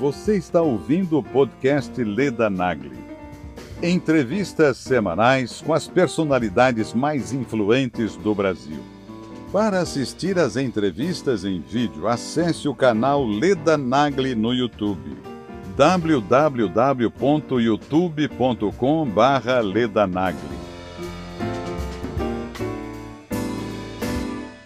Você está ouvindo o podcast Leda Nagli. Entrevistas semanais com as personalidades mais influentes do Brasil. Para assistir às entrevistas em vídeo, acesse o canal Leda Nagli no YouTube. www.youtube.com/ledanagli.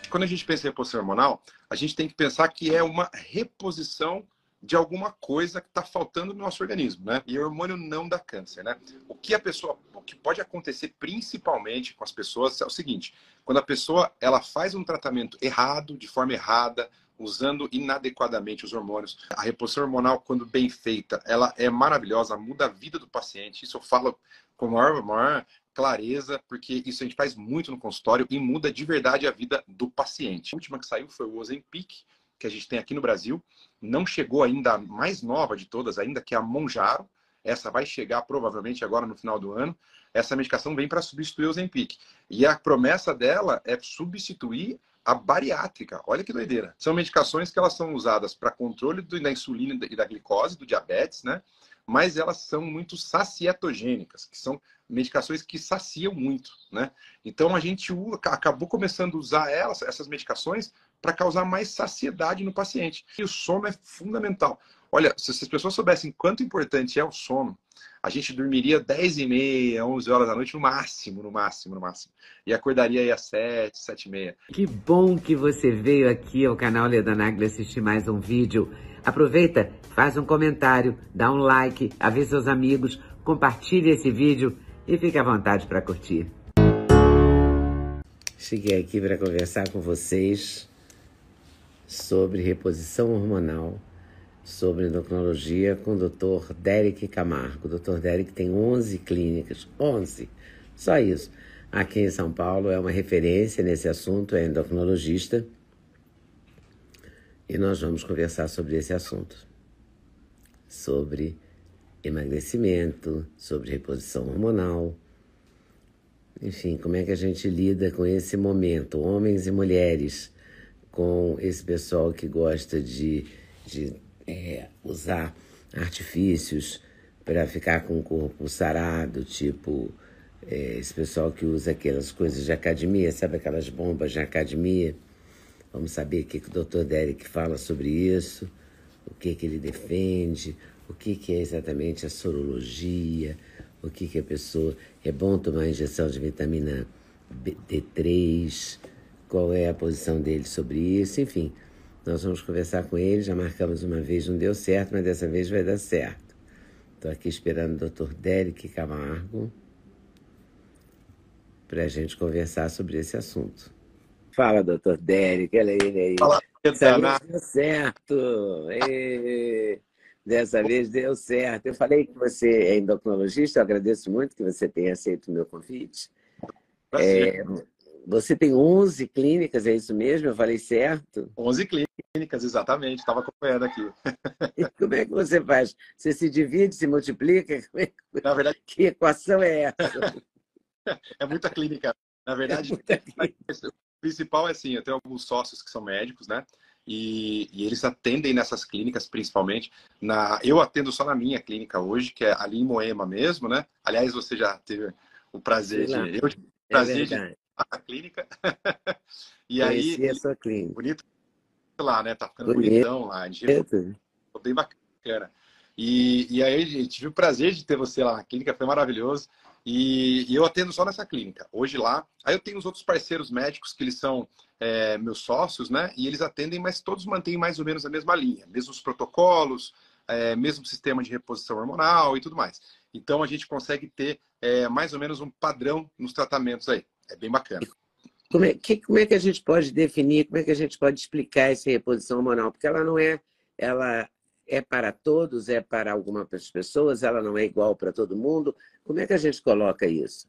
Quando a gente pensa em reposição hormonal, a gente tem que pensar que é uma reposição de alguma coisa que está faltando no nosso organismo, né? E o hormônio não dá câncer, né? O que a pessoa, o que pode acontecer principalmente com as pessoas é o seguinte: quando a pessoa ela faz um tratamento errado, de forma errada, usando inadequadamente os hormônios, a reposição hormonal, quando bem feita, ela é maravilhosa, muda a vida do paciente. Isso eu falo com maior, maior clareza, porque isso a gente faz muito no consultório e muda de verdade a vida do paciente. A última que saiu foi o Ozempic, que a gente tem aqui no Brasil. Não chegou ainda a mais nova de todas, ainda que é a Monjaro. Essa vai chegar provavelmente agora no final do ano. Essa medicação vem para substituir o Ozempic. E a promessa dela é substituir a bariátrica. Olha que doideira. São medicações que elas são usadas para controle da insulina e da glicose, do diabetes, né? Mas elas são muito sacietogênicas, que são medicações que saciam muito, né? Então a gente acabou começando a usar elas, essas medicações para causar mais saciedade no paciente. E o sono é fundamental. Olha, se as pessoas soubessem quanto importante é o sono, a gente dormiria 10 e meia, 11 horas da noite no máximo, no máximo, no máximo. E acordaria aí às 7, 7 e meia. Que bom que você veio aqui ao canal Leda Nagli assistir mais um vídeo. Aproveita, faz um comentário, dá um like, avisa seus amigos, compartilhe esse vídeo e fique à vontade para curtir. Cheguei aqui para conversar com vocês sobre reposição hormonal, sobre endocrinologia com o Dr. Derek Camargo. O Dr. Derek tem 11 clínicas, 11, só isso. Aqui em São Paulo é uma referência nesse assunto, é endocrinologista. E nós vamos conversar sobre esse assunto. Sobre emagrecimento, sobre reposição hormonal. Enfim, como é que a gente lida com esse momento, homens e mulheres com esse pessoal que gosta de, de é, usar artifícios para ficar com o corpo sarado, tipo é, esse pessoal que usa aquelas coisas de academia, sabe aquelas bombas de academia? Vamos saber o que, que o Dr. Derek fala sobre isso, o que, que ele defende, o que, que é exatamente a sorologia, o que, que a pessoa. É bom tomar injeção de vitamina D3 qual é a posição dele sobre isso, enfim. Nós vamos conversar com ele, já marcamos uma vez, não deu certo, mas dessa vez vai dar certo. Estou aqui esperando o Dr. Derek Camargo para a gente conversar sobre esse assunto. Fala, doutor Derek, olha ele aí. Fala, Dessa vez deu certo. E... Dessa vez deu certo. Eu falei que você é endocrinologista, eu agradeço muito que você tenha aceito o meu convite. É, você tem 11 clínicas, é isso mesmo? Eu falei certo? 11 clínicas, exatamente. Estava acompanhando aqui. E como é que você faz? Você se divide, se multiplica? É Na verdade, que equação é essa? É muita clínica. Na verdade, é clínica. o principal é assim, eu tenho alguns sócios que são médicos, né? E, e, eles atendem nessas clínicas, principalmente. Na, eu atendo só na minha clínica hoje, que é ali em Moema mesmo, né? Aliás, você já teve o prazer de. Eu tive o prazer é de a clínica. e Conheci aí. a sua clínica. Bonito lá, né? Tá ficando Bonito. bonitão lá. Gente ficou bem bacana. E, e aí, gente tive o prazer de ter você lá na clínica, foi maravilhoso. E, e eu atendo só nessa clínica, hoje lá. Aí eu tenho os outros parceiros médicos que eles são é, meus sócios, né? E eles atendem, mas todos mantêm mais ou menos a mesma linha, mesmos protocolos, é, mesmo sistema de reposição hormonal e tudo mais. Então a gente consegue ter é, mais ou menos um padrão nos tratamentos aí. É bem bacana. Como é, que, como é que a gente pode definir, como é que a gente pode explicar essa reposição hormonal? Porque ela não é, ela é para todos, é para algumas pessoas, ela não é igual para todo mundo. Como é que a gente coloca isso?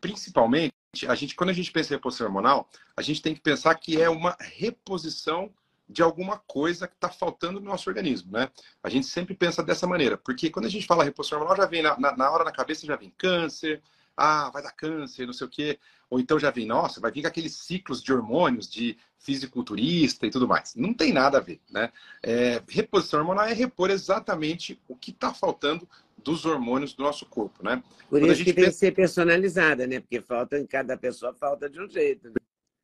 Principalmente, a gente, quando a gente pensa em reposição hormonal, a gente tem que pensar que é uma reposição de alguma coisa que está faltando no nosso organismo, né? A gente sempre pensa dessa maneira, porque quando a gente fala reposição hormonal, já vem na, na, na hora na cabeça já vem câncer, ah, vai dar câncer, não sei o quê. Ou então já vem, nossa, vai vir aqueles ciclos de hormônios de fisiculturista e tudo mais. Não tem nada a ver, né? É, reposição hormonal é repor exatamente o que está faltando dos hormônios do nosso corpo, né? Por Quando isso que tem pensa... que ser personalizada, né? Porque falta em cada pessoa falta de um jeito. Né?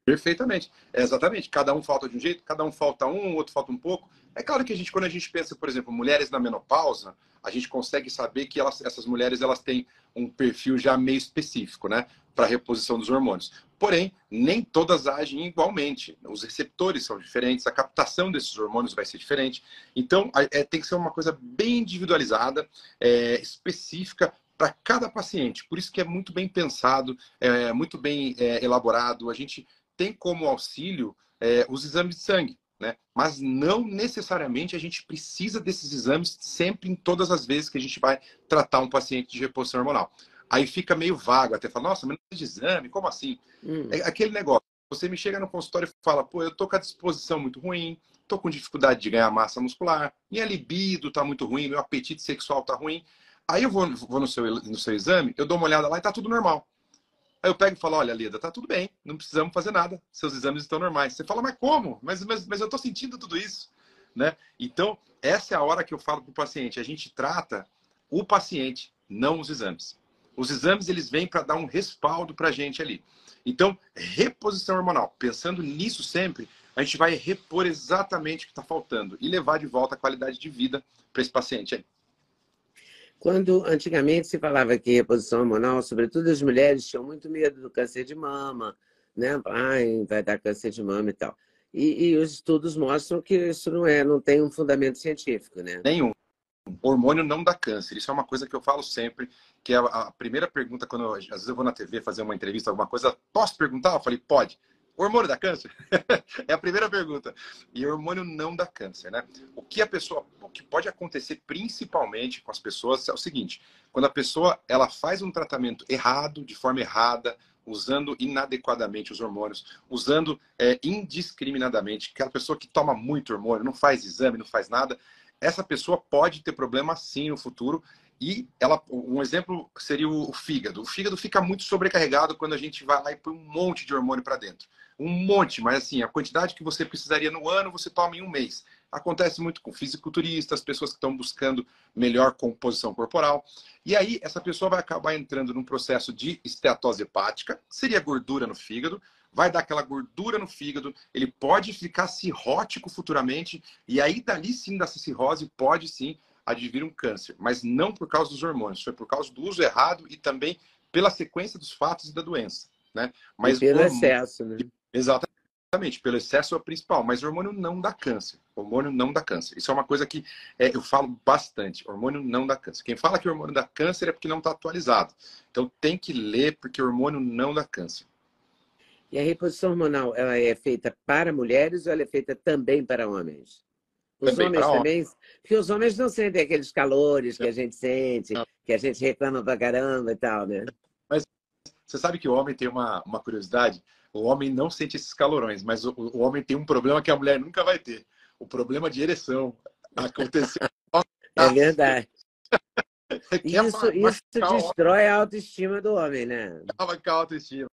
Perfeitamente. É, exatamente. Cada um falta de um jeito, cada um falta um, outro falta um pouco. É claro que a gente, quando a gente pensa, por exemplo, mulheres na menopausa, a gente consegue saber que elas, essas mulheres elas têm um perfil já meio específico, né? Para reposição dos hormônios. Porém, nem todas agem igualmente. Os receptores são diferentes, a captação desses hormônios vai ser diferente. Então, é, tem que ser uma coisa bem individualizada, é, específica para cada paciente. Por isso que é muito bem pensado, é, muito bem é, elaborado. A gente tem como auxílio é, os exames de sangue, né? Mas não necessariamente a gente precisa desses exames sempre em todas as vezes que a gente vai tratar um paciente de reposição hormonal. Aí fica meio vago, até fala, nossa, mas não de exame, como assim? Hum. É aquele negócio. Você me chega no consultório e fala, pô, eu tô com a disposição muito ruim, tô com dificuldade de ganhar massa muscular, minha libido tá muito ruim, meu apetite sexual tá ruim. Aí eu vou, vou no, seu, no seu exame, eu dou uma olhada lá e tá tudo normal. Aí eu pego e falo, olha, Leda, tá tudo bem, não precisamos fazer nada, seus exames estão normais. Você fala, mas como? Mas, mas, mas eu estou sentindo tudo isso. Né? Então, essa é a hora que eu falo para o paciente. A gente trata o paciente, não os exames. Os exames, eles vêm para dar um respaldo para a gente ali. Então, reposição hormonal. Pensando nisso sempre, a gente vai repor exatamente o que está faltando e levar de volta a qualidade de vida para esse paciente aí. Quando antigamente se falava que reposição hormonal, sobretudo as mulheres tinham muito medo do câncer de mama, né? Ai, vai dar câncer de mama e tal. E, e, os estudos mostram que isso não é, não tem um fundamento científico, né? Nenhum. Hormônio não dá câncer. Isso é uma coisa que eu falo sempre, que é a, primeira pergunta quando eu, às vezes eu vou na TV fazer uma entrevista, alguma coisa, posso perguntar? Eu falei, pode. Hormônio dá câncer? é a primeira pergunta. E hormônio não dá câncer, né? O que a pessoa, o que pode acontecer principalmente com as pessoas é o seguinte: quando a pessoa ela faz um tratamento errado, de forma errada, usando inadequadamente os hormônios, usando é, indiscriminadamente, aquela pessoa que toma muito hormônio, não faz exame, não faz nada, essa pessoa pode ter problema sim no futuro e ela, um exemplo seria o fígado. O fígado fica muito sobrecarregado quando a gente vai lá e põe um monte de hormônio para dentro. Um monte, mas assim, a quantidade que você precisaria no ano, você toma em um mês. Acontece muito com fisiculturistas, pessoas que estão buscando melhor composição corporal. E aí, essa pessoa vai acabar entrando num processo de esteatose hepática, seria gordura no fígado, vai dar aquela gordura no fígado, ele pode ficar cirrótico futuramente, e aí, dali sim, dessa cirrose, pode sim advir um câncer, mas não por causa dos hormônios, foi por causa do uso errado e também pela sequência dos fatos e da doença. Né? Mas e pelo hormônio... excesso, né? Exatamente, pelo excesso é o principal, mas o hormônio não dá câncer. Hormônio não dá câncer. Isso é uma coisa que é, eu falo bastante. Hormônio não dá câncer. Quem fala que o hormônio dá câncer é porque não está atualizado. Então tem que ler porque o hormônio não dá câncer. E a reposição hormonal, ela é feita para mulheres ou ela é feita também para homens? Os também homens também? Porque os homens não sentem aqueles calores que a gente sente, não. que a gente reclama pra caramba e tal, né? Mas você sabe que o homem tem uma, uma curiosidade? O homem não sente esses calorões, mas o, o homem tem um problema que a mulher nunca vai ter. O problema de ereção. Aconteceu. é verdade. isso, isso destrói a autoestima do homem, né? Acaba com a autoestima.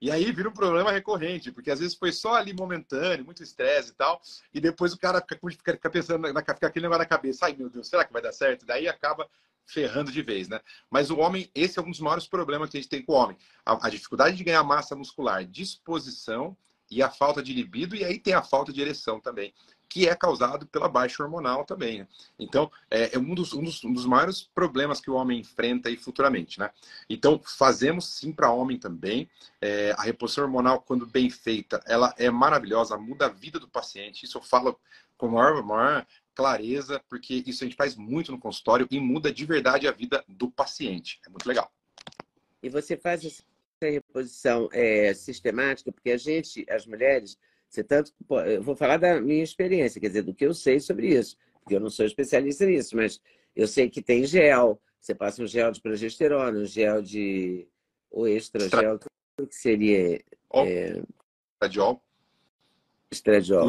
E aí vira um problema recorrente, porque às vezes foi só ali momentâneo, muito estresse e tal, e depois o cara fica, fica pensando, fica aquele negócio na cabeça, ai meu Deus, será que vai dar certo? Daí acaba ferrando de vez, né? Mas o homem, esse é um dos maiores problemas que a gente tem com o homem. A, a dificuldade de ganhar massa muscular, disposição e a falta de libido, e aí tem a falta de ereção também que é causado pela baixa hormonal também. Né? Então, é, é um, dos, um, dos, um, dos, maiores problemas que o homem enfrenta aí futuramente. Né? Então, fazemos sim para homem também. É, a reposição hormonal, quando bem feita, ela é maravilhosa, muda a vida do paciente. Isso eu falo com maior, maior clareza, porque isso a gente faz muito no consultório e muda de verdade a vida do paciente. É muito legal. E você faz essa reposição é, sistemática, porque a gente, as mulheres, você tanto, eu vou falar da minha experiência, quer dizer, do que eu sei sobre isso, porque eu não sou especialista nisso, mas eu sei que tem gel, você passa um gel de progesterona, um gel de o estrogel, o que seria? É... Estradiol. Estradiol.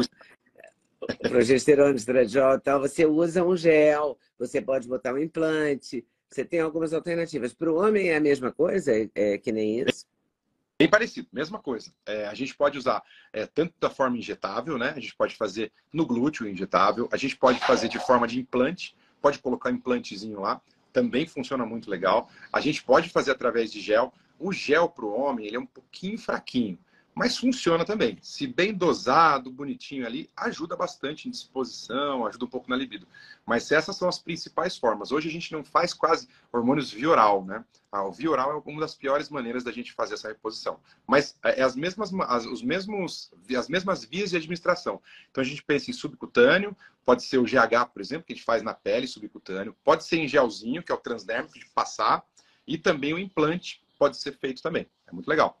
Progesterona, estradiol e tal, você usa um gel, você pode botar um implante, Você tem algumas alternativas. Para o homem é a mesma coisa? É, é que nem isso? Bem parecido, mesma coisa. É, a gente pode usar é, tanto da forma injetável, né? A gente pode fazer no glúteo injetável, a gente pode fazer de forma de implante, pode colocar implantezinho lá, também funciona muito legal. A gente pode fazer através de gel. O gel para o homem ele é um pouquinho fraquinho mas funciona também. Se bem dosado, bonitinho ali, ajuda bastante em disposição, ajuda um pouco na libido. Mas essas são as principais formas. Hoje a gente não faz quase hormônios via oral, né? Ah, o via oral é uma das piores maneiras da gente fazer essa reposição. Mas é, é as mesmas, as, os mesmos, as mesmas vias de administração. Então a gente pensa em subcutâneo, pode ser o GH, por exemplo, que a gente faz na pele subcutâneo, pode ser em gelzinho, que é o transdérmico de passar, e também o implante pode ser feito também. É muito legal.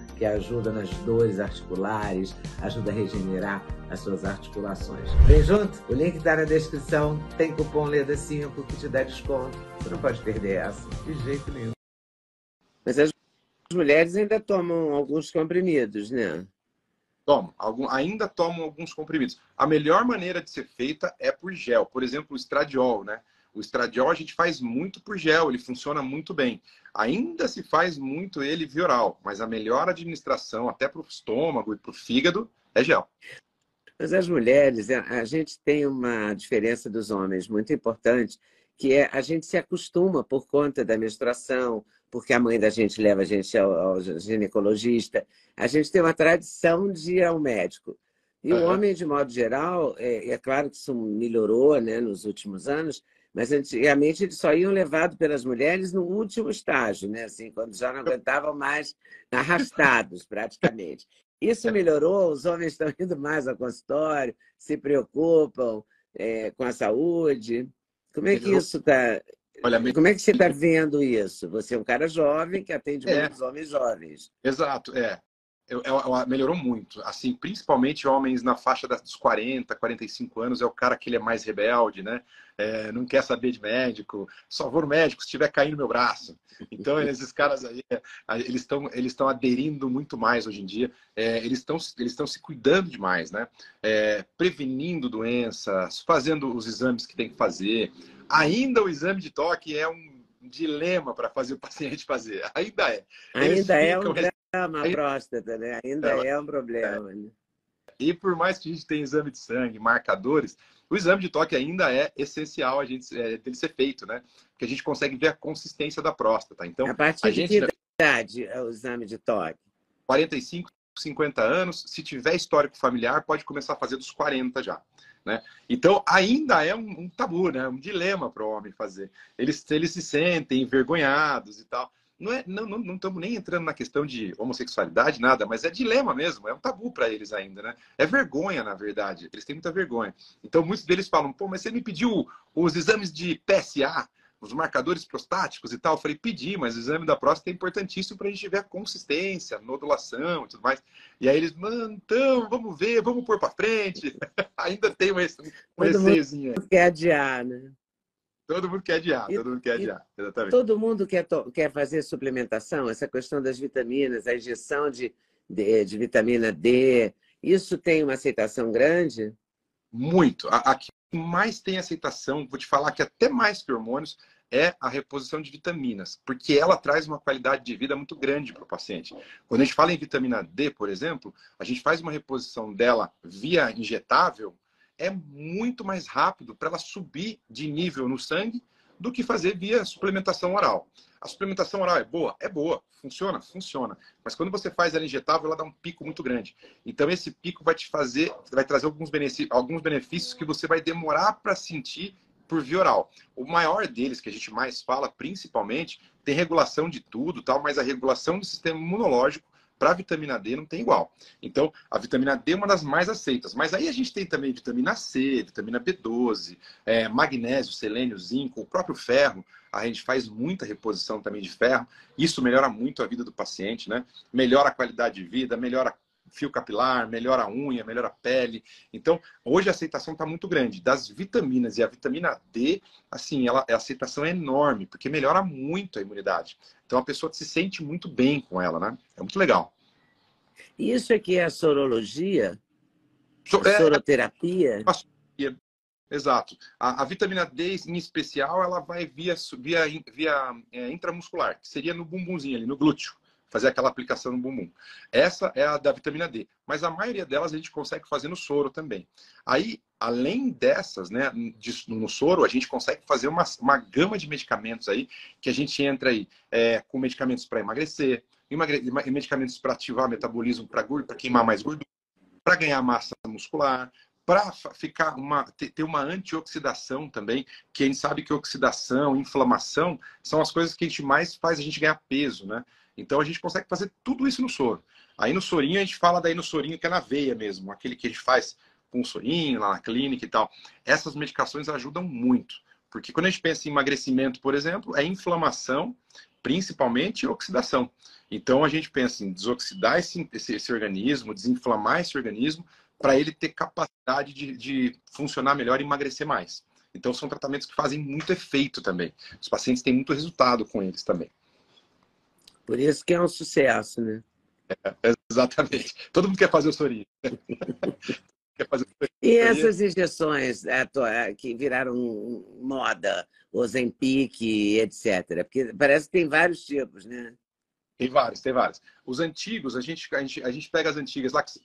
que ajuda nas dores articulares, ajuda a regenerar as suas articulações. Vem junto? O link está na descrição. Tem cupom LEDA5 que te dá desconto. Você não pode perder essa, de jeito nenhum. Mas as mulheres ainda tomam alguns comprimidos, né? Tomam, algum, ainda tomam alguns comprimidos. A melhor maneira de ser feita é por gel. Por exemplo, o estradiol, né? O estradiol a gente faz muito por gel, ele funciona muito bem. Ainda se faz muito ele via oral, mas a melhor administração, até para o estômago e para o fígado, é gel. Mas as mulheres, a gente tem uma diferença dos homens muito importante, que é a gente se acostuma por conta da menstruação, porque a mãe da gente leva a gente ao, ao ginecologista. A gente tem uma tradição de ir ao médico. E uhum. o homem, de modo geral, é, é claro que isso melhorou né, nos últimos anos, mas antigamente eles só iam levados pelas mulheres no último estágio, né? Assim, quando já não aguentavam mais, arrastados praticamente. Isso melhorou, os homens estão indo mais ao consultório, se preocupam é, com a saúde. Como é que isso está. Como é que você está vendo isso? Você é um cara jovem que atende é. muitos homens jovens. Exato, é melhorou muito. Assim, principalmente homens na faixa dos 40, 45 anos, é o cara que ele é mais rebelde, né? É, não quer saber de médico, só vou no médico se tiver caindo meu braço. Então, esses caras aí, eles estão eles aderindo muito mais hoje em dia. É, eles estão eles se cuidando demais, né? É, prevenindo doenças, fazendo os exames que tem que fazer. Ainda o exame de toque é um dilema para fazer o paciente fazer. Ainda é. Eles Ainda é um uma Aí, próstata, né? Ainda ela, é um problema. É. Né? E por mais que a gente tenha exame de sangue, marcadores, o exame de toque ainda é essencial a gente é, dele ser feito, né? Porque a gente consegue ver a consistência da próstata. Então, a partir a de que idade é o exame de toque? 45, 50 anos. Se tiver histórico familiar, pode começar a fazer dos 40 já. Né? Então, ainda é um, um tabu, né? um dilema para o homem fazer. Eles, eles se sentem envergonhados e tal não é, não, não, estamos nem entrando na questão de homossexualidade, nada, mas é dilema mesmo, é um tabu para eles ainda, né? É vergonha, na verdade. Eles têm muita vergonha. Então, muitos deles falam, pô, mas você me pediu os exames de PSA, os marcadores prostáticos e tal. Eu falei, pedi, mas o exame da próstata é importantíssimo para a gente ver a consistência, nodulação e tudo mais. E aí eles, mano, então, vamos ver, vamos pôr para frente. ainda tem um, um receiozinho. Quer adiar, né? Todo mundo quer adiar, e, todo mundo quer adiar, exatamente. Todo mundo quer, quer fazer suplementação, essa questão das vitaminas, a injeção de, de, de vitamina D, isso tem uma aceitação grande? Muito. A, a que mais tem aceitação, vou te falar que até mais que hormônios, é a reposição de vitaminas, porque ela traz uma qualidade de vida muito grande para o paciente. Quando a gente fala em vitamina D, por exemplo, a gente faz uma reposição dela via injetável, é muito mais rápido para ela subir de nível no sangue do que fazer via suplementação oral. A suplementação oral é boa? É boa. Funciona? Funciona. Mas quando você faz ela injetável, ela dá um pico muito grande. Então, esse pico vai te fazer, vai trazer alguns benefícios, alguns benefícios que você vai demorar para sentir por via oral. O maior deles, que a gente mais fala, principalmente, tem regulação de tudo, tal, mas a regulação do sistema imunológico para a vitamina D não tem igual. Então, a vitamina D é uma das mais aceitas. Mas aí a gente tem também vitamina C, vitamina B12, é, magnésio, selênio, zinco, o próprio ferro. A gente faz muita reposição também de ferro. Isso melhora muito a vida do paciente, né? Melhora a qualidade de vida, melhora fio capilar, melhora a unha, melhora a pele. Então, hoje a aceitação está muito grande. Das vitaminas e a vitamina D, assim, ela, a aceitação é enorme, porque melhora muito a imunidade. Então, a pessoa se sente muito bem com ela, né? É muito legal. Isso aqui é a sorologia? So, é, soroterapia? É, exato. A, a, vitamina D, em especial, ela vai via, via, via é, intramuscular, que seria no bumbumzinho ali, no glúteo fazer aquela aplicação no bumbum. Essa é a da vitamina D, mas a maioria delas a gente consegue fazer no soro também. Aí, além dessas, né, no soro, a gente consegue fazer uma, uma gama de medicamentos aí, que a gente entra aí é, com medicamentos para emagrecer, medicamentos para ativar o metabolismo, para queimar mais gordura, para ganhar massa muscular, para ficar uma ter uma antioxidação também, que a gente sabe que oxidação, inflamação são as coisas que a gente mais faz a gente ganhar peso, né? Então a gente consegue fazer tudo isso no soro. Aí no sorinho a gente fala daí no sorinho que é na veia mesmo, aquele que a gente faz com sorinho lá na clínica e tal. Essas medicações ajudam muito, porque quando a gente pensa em emagrecimento, por exemplo, é inflamação, principalmente oxidação. Então a gente pensa em desoxidar esse, esse, esse organismo, desinflamar esse organismo, para ele ter capacidade de, de funcionar melhor e emagrecer mais. Então são tratamentos que fazem muito efeito também. Os pacientes têm muito resultado com eles também. Por isso que é um sucesso, né? É, exatamente. Todo mundo quer fazer o sorinho. fazer o e essas injeções é, é, que viraram moda, Ozempic, etc. Porque parece que tem vários tipos, né? Tem vários, tem vários. Os antigos, a gente, a gente, a gente pega as antigas lá, que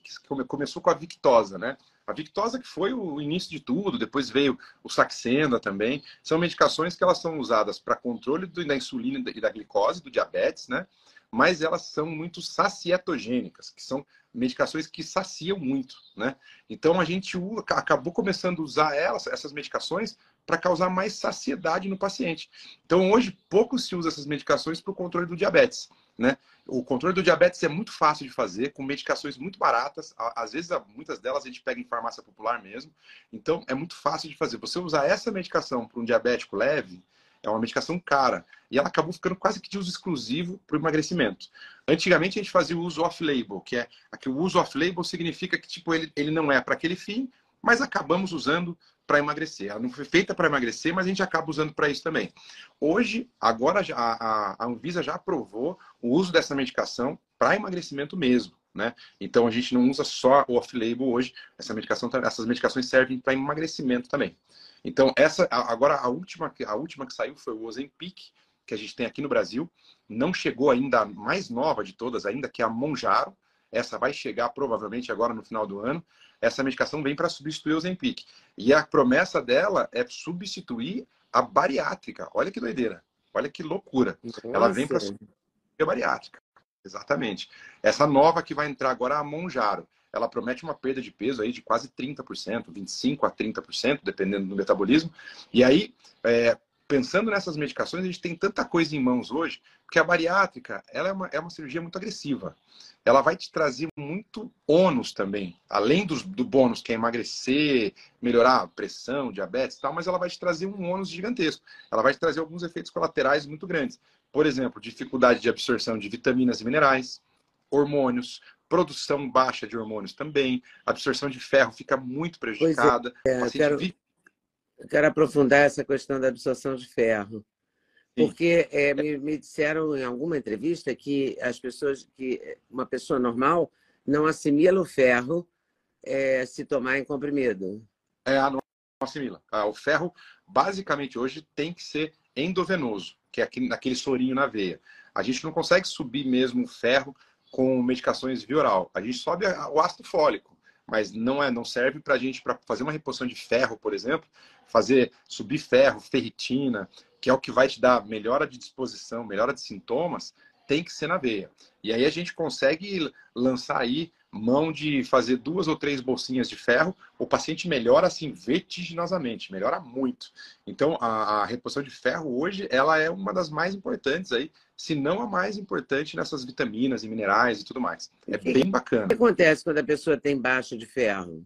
começou com a Victosa, né? A Victosa que foi o início de tudo, depois veio o Saxenda também. São medicações que elas são usadas para controle da insulina e da glicose, do diabetes, né? Mas elas são muito sacietogênicas, que são medicações que saciam muito, né? Então a gente acabou começando a usar elas, essas medicações para causar mais saciedade no paciente. Então hoje pouco se usa essas medicações para o controle do diabetes. Né? O controle do diabetes é muito fácil de fazer, com medicações muito baratas. Às vezes, muitas delas a gente pega em farmácia popular mesmo. Então, é muito fácil de fazer. Você usar essa medicação para um diabético leve, é uma medicação cara. E ela acabou ficando quase que de uso exclusivo para o emagrecimento. Antigamente, a gente fazia o uso off-label, que é o uso off-label significa que tipo, ele, ele não é para aquele fim, mas acabamos usando para emagrecer. Ela não foi feita para emagrecer, mas a gente acaba usando para isso também. Hoje, agora a, a Anvisa já aprovou o uso dessa medicação para emagrecimento mesmo. Né? Então a gente não usa só o off-label hoje. Essa medicação, essas medicações servem para emagrecimento também. Então essa agora a última a última que saiu foi o Ozempic que a gente tem aqui no Brasil. Não chegou ainda a mais nova de todas ainda que é a Monjaro. Essa vai chegar provavelmente agora no final do ano essa medicação vem para substituir o Zempic. E a promessa dela é substituir a bariátrica. Olha que doideira. Olha que loucura. Nossa. Ela vem para substituir a bariátrica. Exatamente. Essa nova que vai entrar agora é a Monjaro. Ela promete uma perda de peso aí de quase 30%, 25% a 30%, dependendo do metabolismo. E aí, é, pensando nessas medicações, a gente tem tanta coisa em mãos hoje, porque a bariátrica ela é, uma, é uma cirurgia muito agressiva. Ela vai te trazer muito ônus também, além dos, do bônus que é emagrecer, melhorar a pressão, diabetes e tal, mas ela vai te trazer um ônus gigantesco. Ela vai te trazer alguns efeitos colaterais muito grandes. Por exemplo, dificuldade de absorção de vitaminas e minerais, hormônios, produção baixa de hormônios também, a absorção de ferro fica muito prejudicada. É, é, quero... Eu quero aprofundar essa questão da absorção de ferro. Porque é, me, me, disseram em alguma entrevista que as pessoas, que uma pessoa normal não assimila o ferro é, se tomar em comprimido. É, não assimila. Ah, o ferro, basicamente, hoje tem que ser endovenoso, que é aquele, aquele sorinho na veia. A gente não consegue subir mesmo o ferro com medicações via oral. A gente sobe o ácido fólico mas não é, não serve para a gente para fazer uma reposição de ferro, por exemplo, fazer subir ferro, ferritina, que é o que vai te dar melhora de disposição, melhora de sintomas, tem que ser na veia. E aí a gente consegue lançar aí mão de fazer duas ou três bolsinhas de ferro, o paciente melhora assim vertiginosamente, melhora muito. Então, a, a, reposição de ferro hoje, ela é uma das mais importantes aí, se não a mais importante nessas vitaminas e minerais e tudo mais. É que, bem bacana. O que acontece quando a pessoa tem baixa de ferro?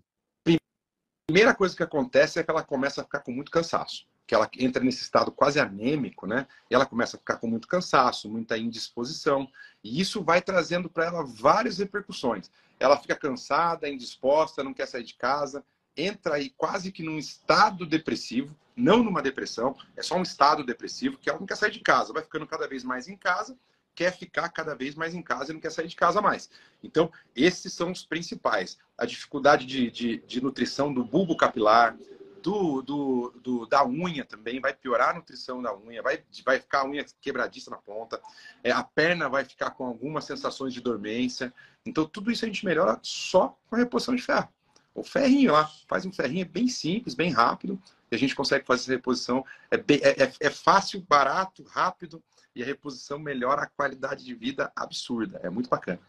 Primeira coisa que acontece é que ela começa a ficar com muito cansaço que ela entra nesse estado quase anêmico, né? E ela começa a ficar com muito cansaço, muita indisposição, e isso vai trazendo para ela várias repercussões. Ela fica cansada, indisposta, não quer sair de casa, entra aí quase que num estado depressivo, não numa depressão, é só um estado depressivo, que ela não quer sair de casa, vai ficando cada vez mais em casa, quer ficar cada vez mais em casa e não quer sair de casa mais. Então, esses são os principais. A dificuldade de, de, de nutrição do bulbo capilar, do, do, do, da unha também, vai piorar a nutrição da unha, vai, vai ficar a unha quebradiça na ponta, é, a perna vai ficar com algumas sensações de dormência. Então, tudo isso a gente melhora só com a reposição de ferro. O ferrinho lá, faz um ferrinho bem simples, bem rápido, e a gente consegue fazer essa reposição. É, bem, é, é, é fácil, barato, rápido, e a reposição melhora a qualidade de vida absurda. É muito bacana.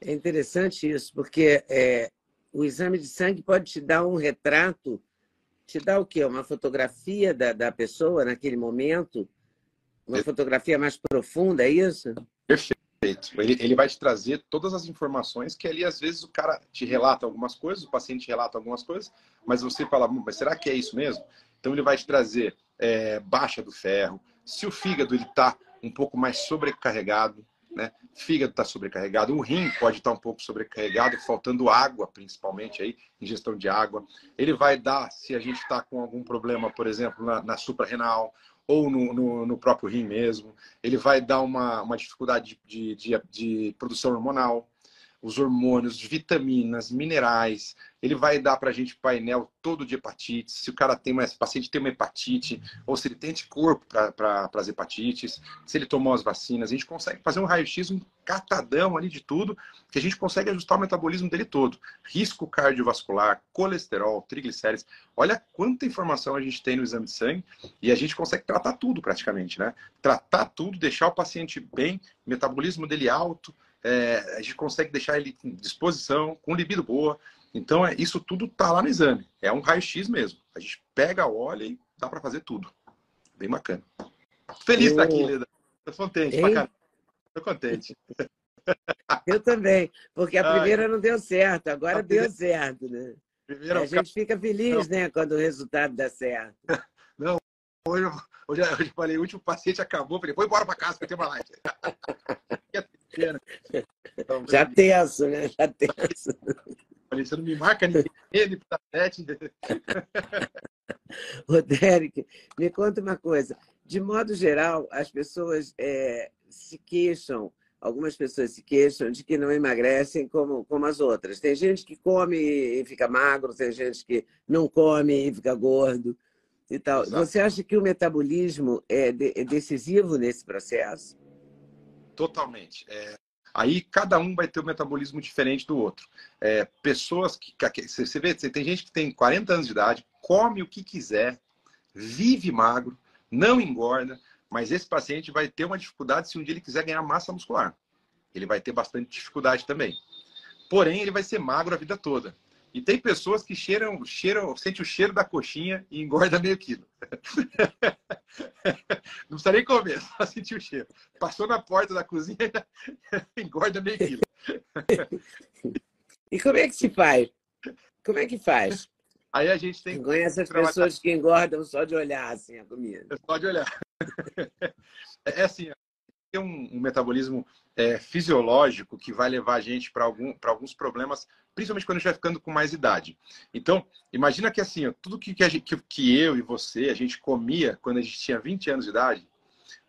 É interessante isso, porque é, o exame de sangue pode te dar um retrato te dá o quê? Uma fotografia da, da pessoa naquele momento? Uma fotografia mais profunda, é isso? Perfeito. Ele, ele vai te trazer todas as informações que ali, às vezes, o cara te relata algumas coisas, o paciente relata algumas coisas, mas você fala, mas será que é isso mesmo? Então, ele vai te trazer é, baixa do ferro, se o fígado está um pouco mais sobrecarregado, né? Fígado está sobrecarregado, o rim pode estar tá um pouco sobrecarregado, faltando água, principalmente aí, ingestão de água. Ele vai dar, se a gente está com algum problema, por exemplo, na, na suprarrenal ou no, no, no, próprio rim mesmo. Ele vai dar uma, uma dificuldade de, de, de produção hormonal os hormônios, vitaminas, minerais. Ele vai dar para a gente painel todo de hepatite. Se o cara tem se paciente tem uma hepatite, ou se ele tem anticorpo para as hepatites, se ele tomou as vacinas, a gente consegue fazer um raio-x, um catadão ali de tudo, que a gente consegue ajustar o metabolismo dele todo. Risco cardiovascular, colesterol, triglicérides. Olha quanta informação a gente tem no exame de sangue e a gente consegue tratar tudo praticamente, né? Tratar tudo, deixar o paciente bem, metabolismo dele alto, é, a gente consegue deixar ele com disposição, com libido boa. Então, é, isso tudo está lá no exame. É um raio-x mesmo. A gente pega, olha e dá para fazer tudo. Bem bacana. Feliz oh. aqui, Leda. Tô contente Tô contente. Eu também, porque a primeira não deu certo, agora deu certo, né? Primeira, a gente fica feliz, não. né, quando o resultado dá certo. Não, hoje, hoje, hoje eu falei, o último paciente acabou, falei, vou embora para casa, que eu tenho uma live. Então, Já tenso, né? Já tenso. Você não me marca ninguém ele tá sete. Ô, Derek, me conta uma coisa. De modo geral, as pessoas é, se queixam, algumas pessoas se queixam de que não emagrecem como, como as outras. Tem gente que come e fica magro, tem gente que não come e fica gordo e tal. Exato. Você acha que o metabolismo é, de, é decisivo nesse processo? Totalmente. É, aí cada um vai ter um metabolismo diferente do outro. É, pessoas que, que. Você vê, tem gente que tem 40 anos de idade, come o que quiser, vive magro, não engorda, mas esse paciente vai ter uma dificuldade se um dia ele quiser ganhar massa muscular. Ele vai ter bastante dificuldade também. Porém, ele vai ser magro a vida toda. E tem pessoas que cheiram, cheiram, sente o cheiro da coxinha e engorda meio quilo. Não precisa nem comer, só sentir o cheiro. Passou na porta da cozinha e engorda meio quilo. E como é que se faz? Como é que faz? Aí a gente tem Conhece as pessoas que engordam só de olhar assim a comida. Só de olhar. É assim, um, um metabolismo é, fisiológico que vai levar a gente para algum, alguns problemas, principalmente quando a gente vai ficando com mais idade. Então, imagina que assim, tudo que, que, gente, que, que eu e você, a gente comia quando a gente tinha 20 anos de idade,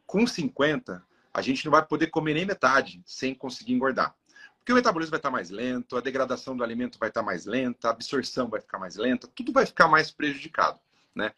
com 50, a gente não vai poder comer nem metade sem conseguir engordar. Porque o metabolismo vai estar mais lento, a degradação do alimento vai estar mais lenta, a absorção vai ficar mais lenta, tudo vai ficar mais prejudicado, né?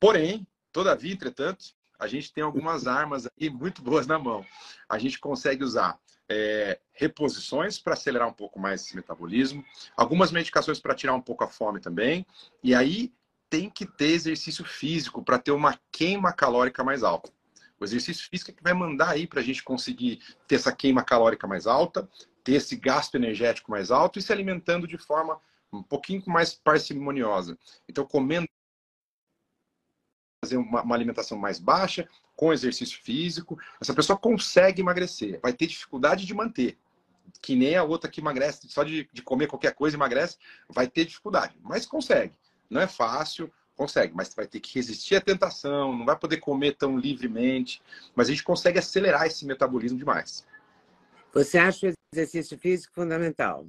Porém, todavia, entretanto, a gente tem algumas armas aí muito boas na mão. A gente consegue usar é, reposições para acelerar um pouco mais esse metabolismo, algumas medicações para tirar um pouco a fome também, e aí tem que ter exercício físico para ter uma queima calórica mais alta. O exercício físico é que vai mandar aí para a gente conseguir ter essa queima calórica mais alta, ter esse gasto energético mais alto e se alimentando de forma um pouquinho mais parcimoniosa. Então, comendo fazer uma, uma, alimentação mais baixa, com exercício físico, essa pessoa consegue emagrecer. Vai ter dificuldade de manter. Que nem a outra que emagrece, só de, de comer qualquer coisa emagrece, vai ter dificuldade. Mas consegue. Não é fácil, consegue, mas vai ter que resistir à tentação, não vai poder comer tão livremente, mas a gente consegue acelerar esse metabolismo demais. Você acha o exercício físico fundamental?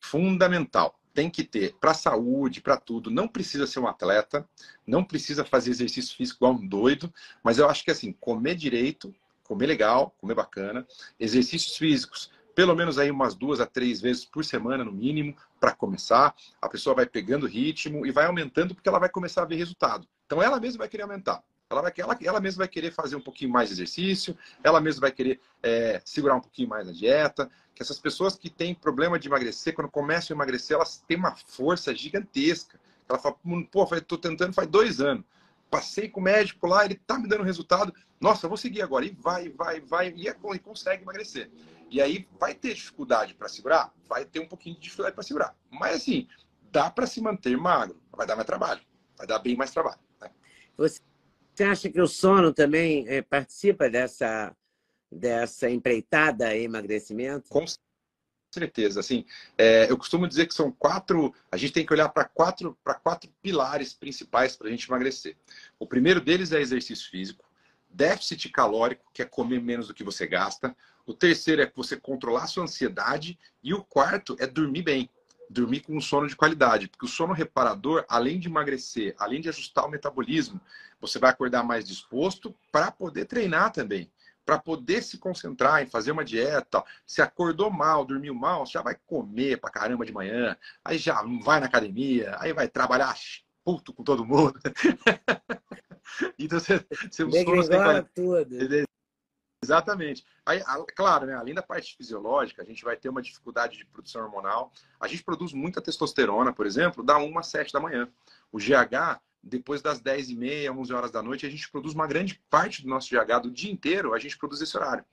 Fundamental tem que ter para saúde, para tudo. Não precisa ser um atleta, não precisa fazer exercício físico igual um doido, mas eu acho que assim, comer direito, comer legal, comer bacana, exercícios físicos, pelo menos aí umas duas a três vezes por semana no mínimo, para começar. A pessoa vai pegando ritmo e vai aumentando porque ela vai começar a ver resultado. Então ela mesma vai querer aumentar. Ela, vai, ela, ela mesma vai querer fazer um pouquinho mais de exercício, ela mesma vai querer é, segurar um pouquinho mais a dieta. Que essas pessoas que têm problema de emagrecer, quando começam a emagrecer, elas têm uma força gigantesca. Ela fala, pô, estou tentando faz dois anos. Passei com o médico lá, ele está me dando resultado. Nossa, vou seguir agora. E vai, vai, vai, e, é, e consegue emagrecer. E aí vai ter dificuldade para segurar? Vai ter um pouquinho de dificuldade para segurar. Mas assim, dá para se manter magro. Vai dar mais trabalho. Vai dar bem mais trabalho. Né? Você você acha que o sono também é, participa dessa, dessa empreitada emagrecimento? Com certeza. Assim, é, eu costumo dizer que são quatro. A gente tem que olhar para quatro, quatro pilares principais para a gente emagrecer. O primeiro deles é exercício físico, déficit calórico, que é comer menos do que você gasta. O terceiro é você controlar sua ansiedade. E o quarto é dormir bem dormir com um sono de qualidade, porque o sono reparador, além de emagrecer, além de ajustar o metabolismo, você vai acordar mais disposto para poder treinar também, para poder se concentrar em fazer uma dieta. Se acordou mal, dormiu mal, já vai comer pra caramba de manhã, aí já vai na academia, aí vai trabalhar puto com todo mundo. então você, você tem tudo. Exatamente. Aí, claro, né, além da parte fisiológica, a gente vai ter uma dificuldade de produção hormonal. A gente produz muita testosterona, por exemplo, da 1 às 7 da manhã. O GH, depois das 10 e meia, 11 horas da noite, a gente produz uma grande parte do nosso GH do dia inteiro, a gente produz esse horário.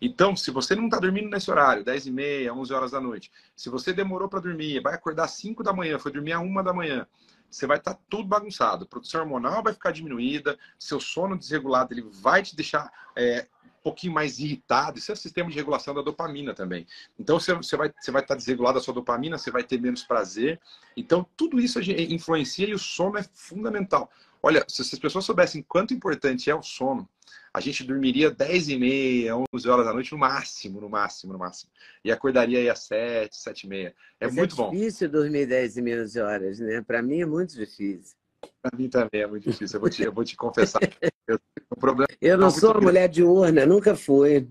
Então, se você não está dormindo nesse horário, 10 e meia, 11 horas da noite, se você demorou para dormir, vai acordar às 5 da manhã, foi dormir às 1 da manhã, você vai estar tá tudo bagunçado. A produção hormonal vai ficar diminuída, seu sono desregulado ele vai te deixar é, pouquinho mais irritado. Isso é o sistema de regulação da dopamina também. Então, você, você, vai, você vai estar desregulado a sua dopamina, você vai ter menos prazer. Então, tudo isso influencia e o sono é fundamental. Olha, se as pessoas soubessem quanto importante é o sono, a gente dormiria 10 e meia, 11 horas da noite no máximo, no máximo, no máximo. E acordaria aí às 7, 7 e meia. É Mas é muito bom. É difícil dormir 10 e meia, 11 horas, né? Para mim é muito difícil. Para mim também é muito difícil, eu vou te, eu vou te confessar. Eu, um problema eu não sou uma mulher diurna, nunca fui.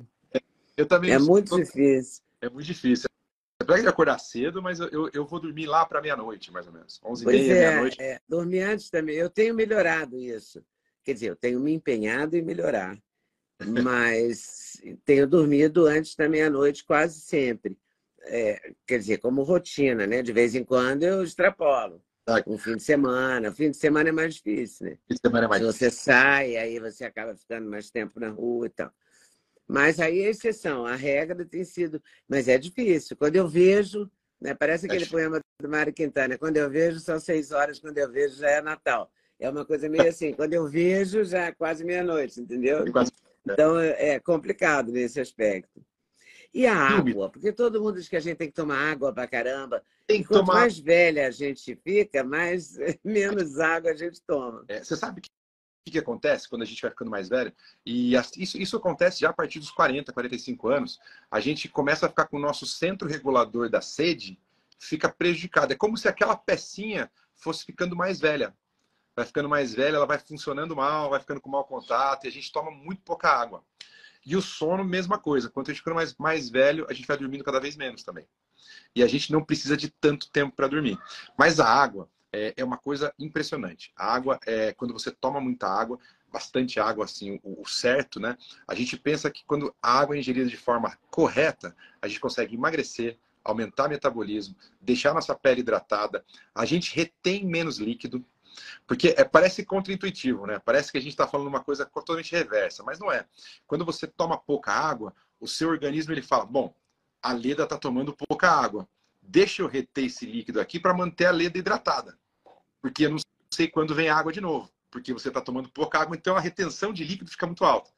Eu também É muito sou... difícil. É muito difícil. É para acordar cedo, mas eu, eu vou dormir lá para meia-noite, mais ou menos. 11 pois e meia, é, meia-noite. É, dormir antes também. Eu tenho melhorado isso. Quer dizer, eu tenho me empenhado em melhorar. Mas tenho dormido antes da meia-noite quase sempre. É, quer dizer, como rotina, né? De vez em quando eu extrapolo. Um fim de semana. O fim de semana é mais difícil, né? Fim de semana é mais Se você sai, aí você acaba ficando mais tempo na rua e tal. Mas aí é exceção. A regra tem sido... Mas é difícil. Quando eu vejo... Né? Parece aquele é poema do Mário Quintana. Quando eu vejo, são seis horas. Quando eu vejo, já é Natal. É uma coisa meio assim. Quando eu vejo, já é quase meia-noite, entendeu? Então, é complicado nesse aspecto. E a água? Porque todo mundo diz que a gente tem que tomar água pra caramba. Tem que Quanto tomar... mais velha a gente fica, mais menos água a gente toma. É, você sabe que o que acontece quando a gente vai ficando mais velho? E isso, isso acontece já a partir dos 40, 45 anos. A gente começa a ficar com o nosso centro regulador da sede, fica prejudicado. É como se aquela pecinha fosse ficando mais velha. Vai ficando mais velha, ela vai funcionando mal, vai ficando com mau contato e a gente toma muito pouca água. E o sono, mesma coisa. Quanto a gente fica mais, mais velho, a gente vai dormindo cada vez menos também. E a gente não precisa de tanto tempo para dormir. Mas a água é, é, uma coisa impressionante. A água, é, quando você toma muita água, bastante água, assim, o, o, certo, né? A gente pensa que quando a água é ingerida de forma correta, a gente consegue emagrecer, aumentar o metabolismo, deixar nossa pele hidratada, a gente retém menos líquido. Porque é, parece contraintuitivo, né? Parece que a gente está falando uma coisa totalmente reversa, mas não é. Quando você toma pouca água, o seu organismo ele fala: bom, a leda está tomando pouca água. Deixa eu reter esse líquido aqui para manter a leda hidratada. Porque eu não sei quando vem água de novo. Porque você está tomando pouca água, então a retenção de líquido fica muito alta.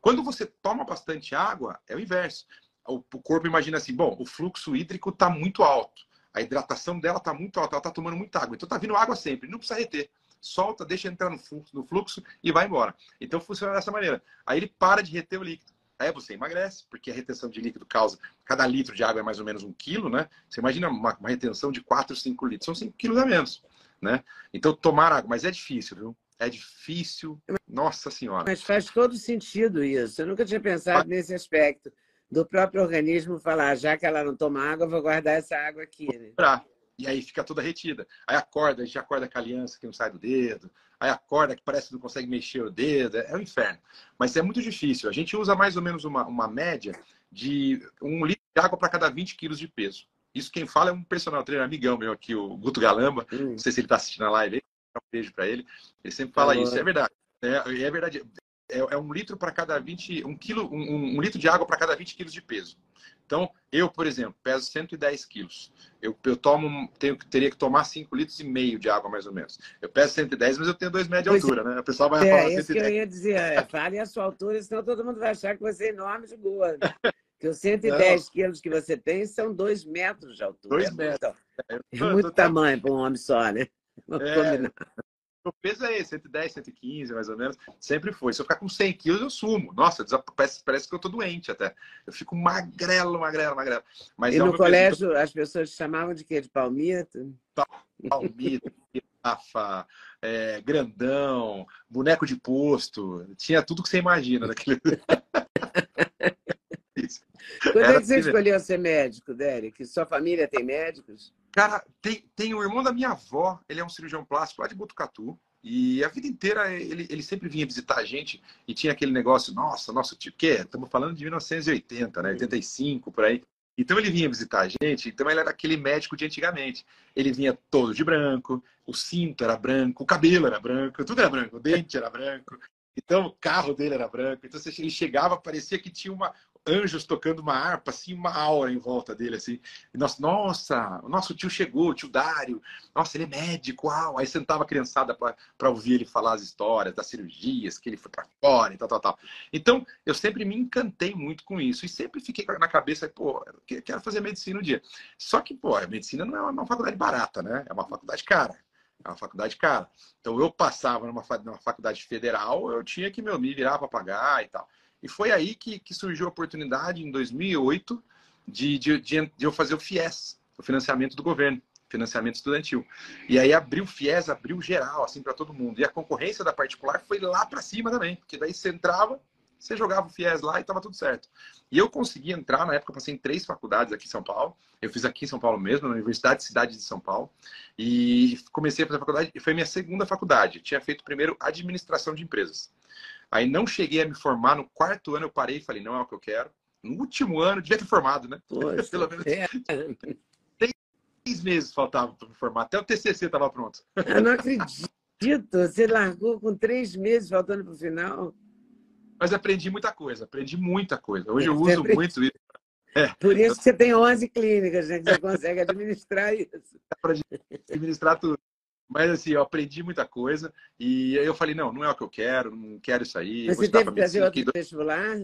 Quando você toma bastante água, é o inverso. O corpo imagina assim: bom, o fluxo hídrico está muito alto. A hidratação dela está muito alta, ela está tomando muita água. Então está vindo água sempre, não precisa reter. Solta, deixa entrar no fluxo, no fluxo e vai embora. Então funciona dessa maneira. Aí ele para de reter o líquido. Aí você emagrece, porque a retenção de líquido causa. Cada litro de água é mais ou menos um quilo, né? Você imagina uma, uma retenção de 4, 5 litros, são 5 quilos a menos, né? Então tomar água, mas é difícil, viu? É difícil. Nossa Senhora. Mas faz todo sentido isso. Eu nunca tinha pensado nesse aspecto do próprio organismo falar, já que ela não toma água, vou guardar essa água aqui. Né? E aí fica toda retida. Aí acorda, a gente acorda com a aliança que não sai do dedo. Aí acorda que parece que não consegue mexer o dedo. É, um inferno. Mas é muito difícil. A gente usa mais ou menos uma, uma média de um litro de água para cada 20 quilos de peso. Isso quem fala é um personal trainer amigão meu aqui, o Guto Galamba. Hum. Não sei se ele está assistindo a live um beijo para ele. Ele sempre fala isso, é verdade. É, é verdade. É, é, um litro para cada 20, um quilo, um, um litro de água para cada 20 quilos de peso. Então, eu, por exemplo, peso 110 quilos. Eu, eu tomo, tenho, teria que tomar 5 litros e meio de água, mais ou menos. Eu peso 110, mas eu tenho 2 metros de altura, né? O pessoal vai é, falar 110. É, isso que eu ia dizer. É, fale a sua altura, senão todo mundo vai achar que você é enorme de gordo. Porque os 110 Não. quilos que você tem são 2 metros de altura. 2 metros. É, é muito tamanho para um homem só, né? É, o peso é esse, 110, 115, mais ou menos. Sempre foi. Se eu ficar com 100 quilos, eu sumo. Nossa, parece, parece que eu tô doente até. Eu fico magrelo, magrelo, magrelo. Mas e é no colégio, peso... as pessoas chamavam de quê? De palmito? Palmito, girafa, é, grandão, boneco de posto. Tinha tudo que você imagina naquele... Quando é que você assim escolheu ser médico, Derek? Sua família tem médicos? Cara, tem, tem o irmão da minha avó, ele é um cirurgião plástico lá de Botucatu. E a vida inteira ele, ele sempre vinha visitar a gente e tinha aquele negócio, nossa, nosso tipo, que estamos falando de 1980, né? 85 por aí. Então ele vinha visitar a gente, então ele era aquele médico de antigamente. Ele vinha todo de branco, o cinto era branco, o cabelo era branco, tudo era branco, o dente era branco. Então o carro dele era branco. Então ele chegava, parecia que tinha uma, anjos tocando uma harpa, assim, uma aura em volta dele, assim. E nós, nossa, o nosso tio chegou, o tio Dário, nossa, ele é médico, uau. Aí sentava a criançada para ouvir ele falar as histórias das cirurgias, que ele foi para fora e tal, tal, tal. Então, eu sempre me encantei muito com isso e sempre fiquei na cabeça, pô, quero fazer medicina um dia. Só que, pô, a medicina não é uma faculdade barata, né? É uma faculdade cara. É uma faculdade cara. Então, eu passava numa, numa faculdade federal, eu tinha que meu, me virar para pagar e tal. E foi aí que, que surgiu a oportunidade, em 2008, de, de, de, de eu fazer o FIES, o financiamento do governo financiamento estudantil. E aí abriu o FIES, abriu geral, assim, para todo mundo. E a concorrência da particular foi lá para cima também, porque daí você entrava, você jogava o FIES lá e estava tudo certo. E eu consegui entrar, na época eu passei em três faculdades aqui em São Paulo. Eu fiz aqui em São Paulo mesmo, na Universidade Cidade de São Paulo. E comecei a fazer faculdade, e foi minha segunda faculdade. Eu tinha feito primeiro administração de empresas. Aí não cheguei a me formar. No quarto ano eu parei e falei, não é o que eu quero. No último ano, devia ter formado, né? Pelo menos. É. Três meses faltava para me formar. Até o TCC estava pronto. Eu não acredito. Você largou com três meses faltando para o final. Mas aprendi muita coisa. Aprendi muita coisa. Hoje eu uso aprendi... muito isso. É. Por isso que você tem 11 clínicas, né? Que você consegue administrar isso. Para administrar tudo. Mas assim, eu aprendi muita coisa e aí eu falei, não, não é o que eu quero, não quero isso aí. Mas você teve que fazer outro vestibular?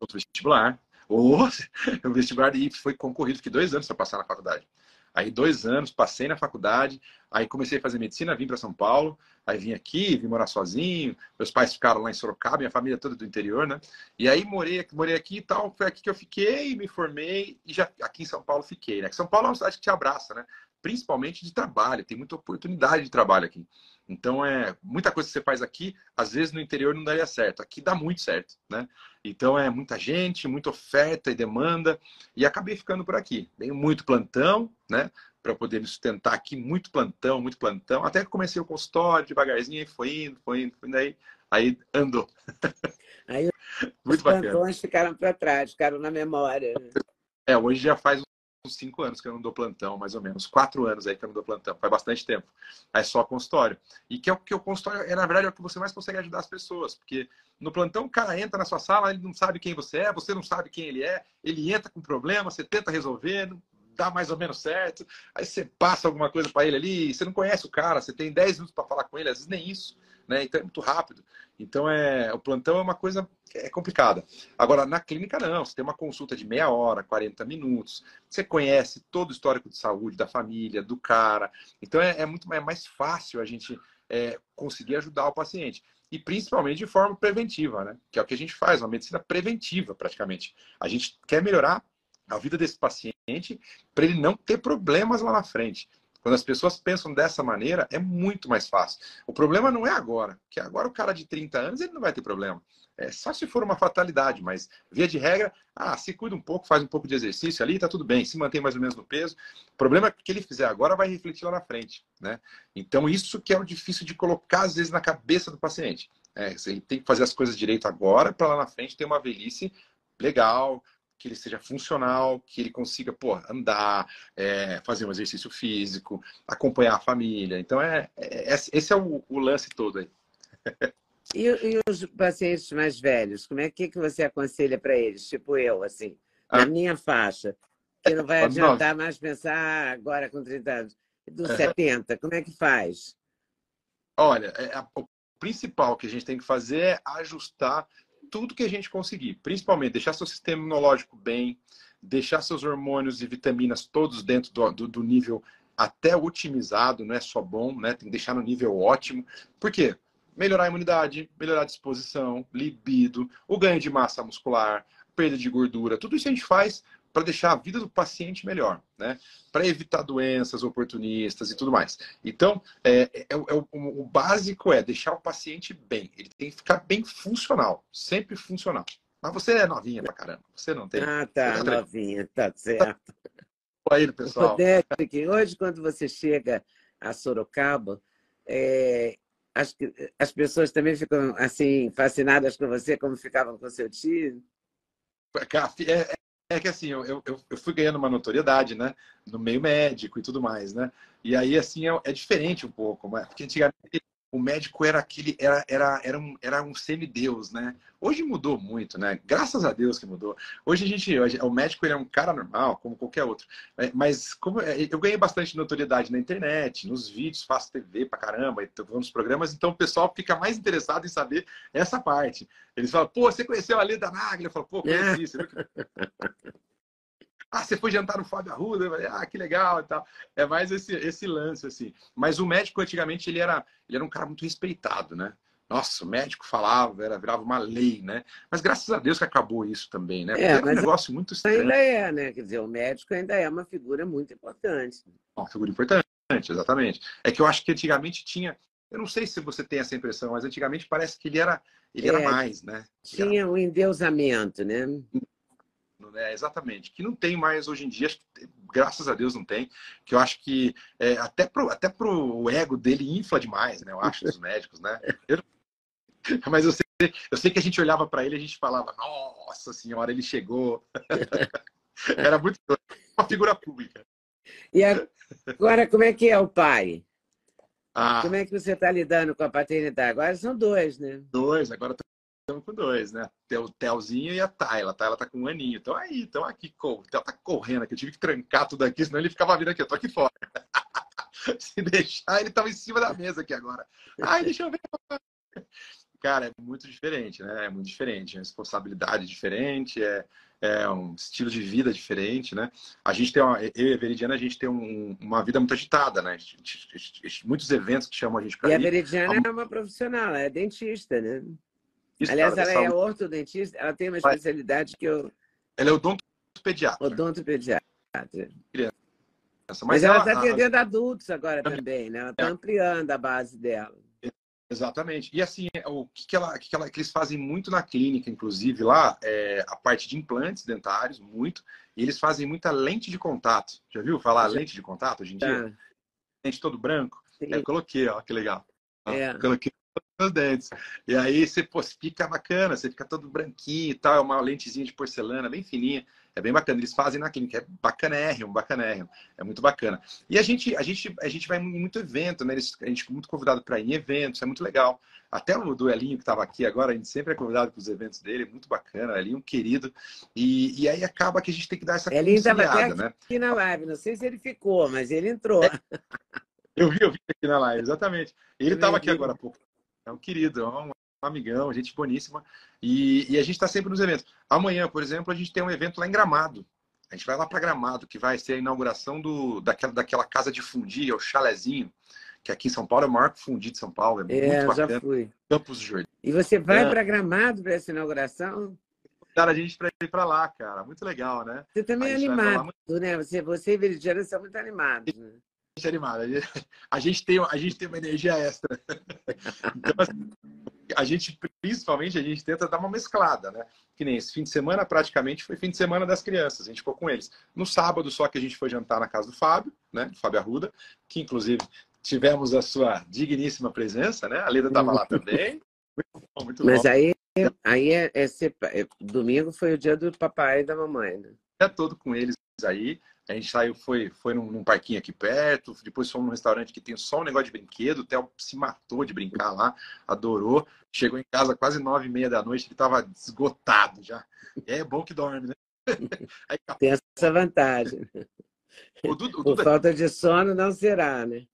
Outro vestibular. Oh, o vestibular e foi concorrido, fiquei dois anos para passar na faculdade. Aí dois anos, passei na faculdade, aí comecei a fazer medicina, vim para São Paulo, aí vim aqui, vim morar sozinho, meus pais ficaram lá em Sorocaba, minha família toda do interior, né? E aí morei, morei aqui e tal, foi aqui que eu fiquei, me formei e já aqui em São Paulo fiquei, né? São Paulo é uma cidade que te abraça, né? Principalmente de trabalho, tem muita oportunidade de trabalho aqui. Então, é muita coisa que você faz aqui, às vezes no interior não daria certo. Aqui dá muito certo, né? Então, é muita gente, muita oferta e demanda. E acabei ficando por aqui. Tenho muito plantão, né? Para poder me sustentar aqui, muito plantão, muito plantão. Até que comecei o consultório, devagarzinho, aí foi indo, foi indo, foi indo, aí, aí andou. Aí muito os bacana. plantões ficaram para trás, ficaram na memória. É, hoje já faz uns cinco anos que eu não dou plantão, mais ou menos. Quatro anos aí que eu não dou plantão. Faz bastante tempo. É só consultório. E que é o que o consultório é, na verdade, é o que você mais consegue ajudar as pessoas. Porque no plantão o cara entra na sua sala, ele não sabe quem você é, você não sabe quem ele é, ele entra com problema, você tenta resolver, dá mais ou menos certo. Aí você passa alguma coisa para ele ali, você não conhece o cara, você tem 10 minutos para falar com ele, às vezes nem isso né? Então é muito rápido. Então é o plantão é uma coisa é complicada. Agora na clínica não, você tem uma consulta de meia hora, 40 minutos. Você conhece todo o histórico de saúde da família, do cara. Então é, é muito é mais fácil a gente é, conseguir ajudar o paciente e principalmente de forma preventiva, né? Que é o que a gente faz, uma medicina preventiva praticamente. A gente quer melhorar a vida desse paciente para ele não ter problemas lá na frente. Quando as pessoas pensam dessa maneira, é muito mais fácil. O problema não é agora, que agora o cara de 30 anos ele não vai ter problema. É só se for uma fatalidade, mas via de regra, ah, se cuida um pouco, faz um pouco de exercício ali, tá tudo bem, se mantém mais ou menos no peso. O problema é que ele fizer agora vai refletir lá na frente, né? Então isso que é o difícil de colocar às vezes na cabeça do paciente. É, ele tem que fazer as coisas direito agora para lá na frente ter uma velhice legal, que ele seja funcional, que ele consiga pô, andar, é, fazer um exercício físico, acompanhar a família. Então, é, é esse é o, o, lance todo aí. E, e, os pacientes mais velhos, como é que, que você aconselha para eles? Tipo eu, assim, ah. na minha faixa, que não vai adiantar mais pensar agora com 30 anos, dos 70, como é que faz? Olha, é, o principal que a gente tem que fazer é ajustar tudo que a gente conseguir, principalmente deixar seu sistema imunológico bem, deixar seus hormônios e vitaminas todos dentro do, do, do nível até otimizado, não é só bom, né? Tem que deixar no nível ótimo. Por quê? Melhorar a imunidade, melhorar a disposição, libido, o ganho de massa muscular, perda de gordura, tudo isso a gente faz para deixar a vida do paciente melhor, né? Para evitar doenças oportunistas e tudo mais. Então, é, é, é, é o, o, básico é deixar o paciente bem. Ele tem que ficar bem funcional, sempre funcional. Mas você é novinha pra caramba, você não tem. Ah, tá, tá novinha, tá certo. Aí, pessoal. que hoje, quando você chega a Sorocaba, é, as, as pessoas também ficam assim fascinadas com você, como ficavam com seu tio? É, é que assim, eu, eu, eu fui ganhando uma notoriedade, né? No meio médico e tudo mais, né? E aí, assim, é, é diferente um pouco, porque antigamente o médico era aquele, era, era, era um, era um semideus, né? Hoje mudou muito, né? Graças a Deus que mudou. Hoje a gente, hoje, o médico ele é um cara normal, como qualquer outro. É, mas como é, eu ganhei bastante notoriedade na internet, nos vídeos, faço TV pra caramba, vou nos programas, então o pessoal fica mais interessado em saber essa parte. Eles falam, pô, você conheceu a Leda Naglia? Eu falo, pô, conheci. Você Ah, você foi jantar no Fábio Arruda? Falei, ah, que legal e tal. É mais esse, esse lance, assim. Mas o médico, antigamente, ele era, ele era um cara muito respeitado, né? Nossa, o médico falava, era, virava uma lei, né? Mas graças a Deus que acabou isso também, né? Porque é, era um negócio muito estranho. Ainda é, né? Quer dizer, o médico ainda é uma figura muito importante. Uma figura importante, exatamente. É que eu acho que antigamente tinha. Eu não sei se você tem essa impressão, mas antigamente parece que ele era, ele é, era mais, né? Tinha o um endeusamento, né? Né? Exatamente. Que não tem mais hoje em dia, graças a Deus não tem. Que eu acho que é, até, pro, até pro ego dele infla demais, né? Eu acho, dos médicos, né? Eu, mas eu sei, eu sei que a gente olhava para ele e a gente falava, nossa senhora, ele chegou. Era muito uma figura pública. E agora, como é que é o pai? Ah, como é que você está lidando com a paternidade? Agora são dois, né? Dois, agora estamos com dois, né? O Telzinho e a Tayla. A Tayla tá com um aninho. Então aí, então aqui, o Tel tá correndo aqui. Eu tive que trancar tudo aqui, senão ele ficava vindo aqui. Eu tô aqui fora. Se deixar, ele tava em cima da mesa aqui agora. Ai, deixa eu ver. Cara, é muito diferente, né? É muito diferente. É responsabilidade diferente, é, é um estilo de vida diferente, né? A gente tem uma, eu e a Veridiana, a gente tem um, uma vida muito agitada, né? Muitos eventos que chamam a gente para E a Veridiana é uma profissional, é dentista, né? Aliás, ela é ortodontista, ela tem uma especialidade que eu. Ela é odontopediatra. Odontopediatra. Mas, Mas ela está atendendo adultos agora também, né? Ela está é. ampliando a base dela. Exatamente. E assim, o que, que, ela, que, ela, que eles fazem muito na clínica, inclusive lá, é a parte de implantes dentários, muito. E eles fazem muita lente de contato. Já viu falar Já. lente de contato hoje em dia? Tá. Lente todo branco. É, eu coloquei, ó, que legal. É. Coloquei nos dentes. E aí você pô, fica bacana, você fica todo branquinho e tal, é uma lentezinha de porcelana bem fininha. É bem bacana. Eles fazem na clínica, é bacanérrimo, bacanérrimo. É muito bacana. E a gente, a gente, a gente vai em muito evento, né? Eles, a gente é muito convidado para ir em eventos, é muito legal. Até o duelinho que estava aqui agora, a gente sempre é convidado para os eventos dele, muito bacana, Elinho, um querido. E, e aí acaba que a gente tem que dar essa Elinho estava até né? aqui na live, não sei se ele ficou, mas ele entrou. É. Eu vi, eu vi aqui na live, exatamente. Ele estava aqui agora há pouco. É um querido, é um amigão, gente boníssima. E, e a gente está sempre nos eventos. Amanhã, por exemplo, a gente tem um evento lá em Gramado. A gente vai lá para Gramado, que vai ser a inauguração do, daquela, daquela casa de fundir, é o chalezinho, que aqui em São Paulo é o maior fundir de São Paulo. É, é muito bacana. já fui. Campos do Jardim. E você vai é. para Gramado para essa inauguração? Cara, a gente para ir para lá, cara. Muito legal, né? Você também é animado, né? Você, você e Veridiana são muito animados. Né? Gente animado. A gente tem, a gente tem uma energia extra. Então, assim, a gente, principalmente, a gente tenta dar uma mesclada, né? Que nem esse fim de semana, praticamente, foi fim de semana das crianças. A gente ficou com eles. No sábado, só que a gente foi jantar na casa do Fábio, né? Do Fábio Arruda, que inclusive tivemos a sua digníssima presença, né? A Leda estava lá também. Muito bom, muito Mas bom. aí, aí é, é, é, domingo foi o dia do papai e da mamãe, né? É todo com eles aí. A gente saiu, foi, foi num, num, parquinho aqui perto, depois fomos num restaurante que tem só um negócio de brinquedo, o Theo se matou de brincar lá, adorou. Chegou em casa quase nove e meia da noite, ele estava esgotado já. É bom que dorme, né? Aí, tem essa vantagem. O Dudu, o Por Dudu... falta de sono não será, né?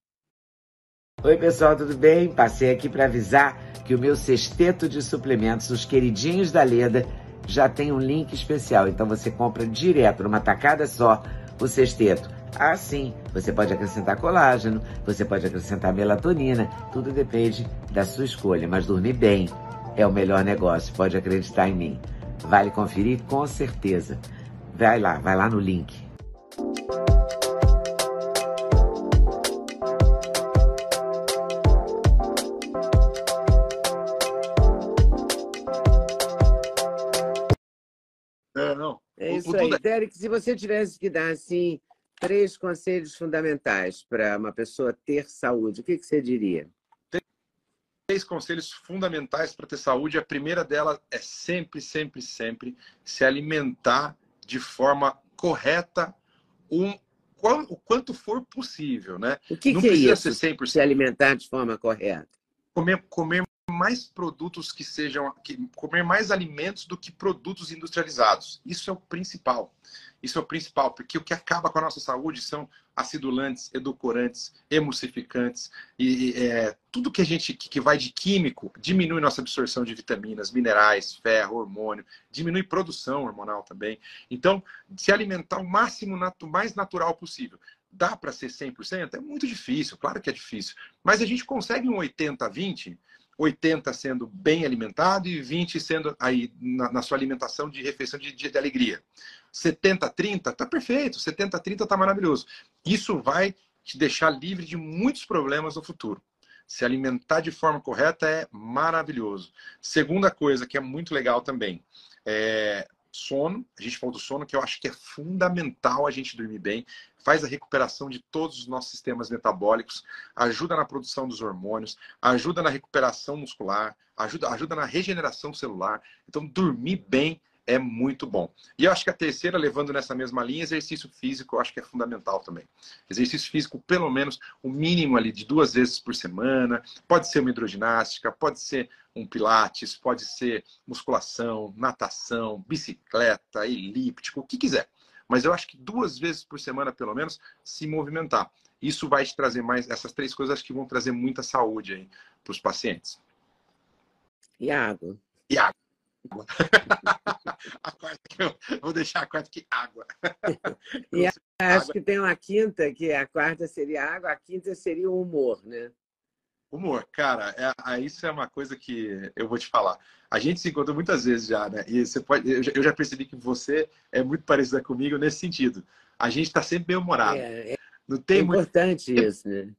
Oi, pessoal, tudo bem? Passei aqui para avisar que o meu sexteto de suplementos, os queridinhos da Leda, já tem um link especial. Então você compra direto, numa tacada só, o sexteto. Ah, sim, você pode acrescentar colágeno, você pode acrescentar melatonina, tudo depende da sua escolha, mas dormir bem é o melhor negócio, pode acreditar em mim. Vale conferir com certeza. Vai lá, vai lá no link. Isso aí. Derek, se você tivesse que dar assim três conselhos fundamentais para uma pessoa ter saúde, o que, que você diria? Três conselhos fundamentais para ter saúde. A primeira delas é sempre, sempre, sempre se alimentar de forma correta, um, o quanto for possível, né? O que, Não que é isso? Ser 100%. Se alimentar de forma correta. Comer, comer mais produtos que sejam, que, comer mais alimentos do que produtos industrializados. Isso é o principal. Isso é o principal, porque o que acaba com a nossa saúde são acidulantes, edulcorantes, emulsificantes e é, tudo que a gente que, vai de químico diminui nossa absorção de vitaminas, minerais, ferro, hormônio, diminui produção hormonal também. Então, se alimentar o máximo o mais natural possível. Dá para ser 100%? É muito difícil, claro que é difícil. Mas a gente consegue um 80 20 80 sendo bem alimentado e 20 sendo aí na, na sua alimentação de refeição de dia de alegria. 70 30 tá perfeito, 70 30 tá maravilhoso. Isso vai te deixar livre de muitos problemas no futuro. Se alimentar de forma correta é maravilhoso. Segunda coisa que é muito legal também, é sono. A gente falou do sono, que eu acho que é fundamental a gente dormir bem faz a recuperação de todos os nossos sistemas metabólicos, ajuda na produção dos hormônios, ajuda na recuperação muscular, ajuda, ajuda na regeneração celular. Então, dormir bem é muito bom. E eu acho que a terceira, levando nessa mesma linha, exercício físico, eu acho que é fundamental também. Exercício físico, pelo menos o mínimo ali de duas vezes por semana. Pode ser uma hidroginástica, pode ser um pilates, pode ser musculação, natação, bicicleta, elíptico, o que quiser mas eu acho que duas vezes por semana, pelo menos, se movimentar. Isso vai te trazer mais, essas três coisas acho que vão trazer muita saúde aí para os pacientes. E água. A quarta que eu vou deixar a quarta que água. e acho água. que tem uma quinta, que a quarta seria água, a quinta seria o humor, né? Humor, cara, é, isso é uma coisa que eu vou te falar. A gente se encontrou muitas vezes já, né? E você pode, eu já percebi que você é muito parecida comigo nesse sentido. A gente está sempre bem humorado. É, é, Não tem é importante muito... isso, né?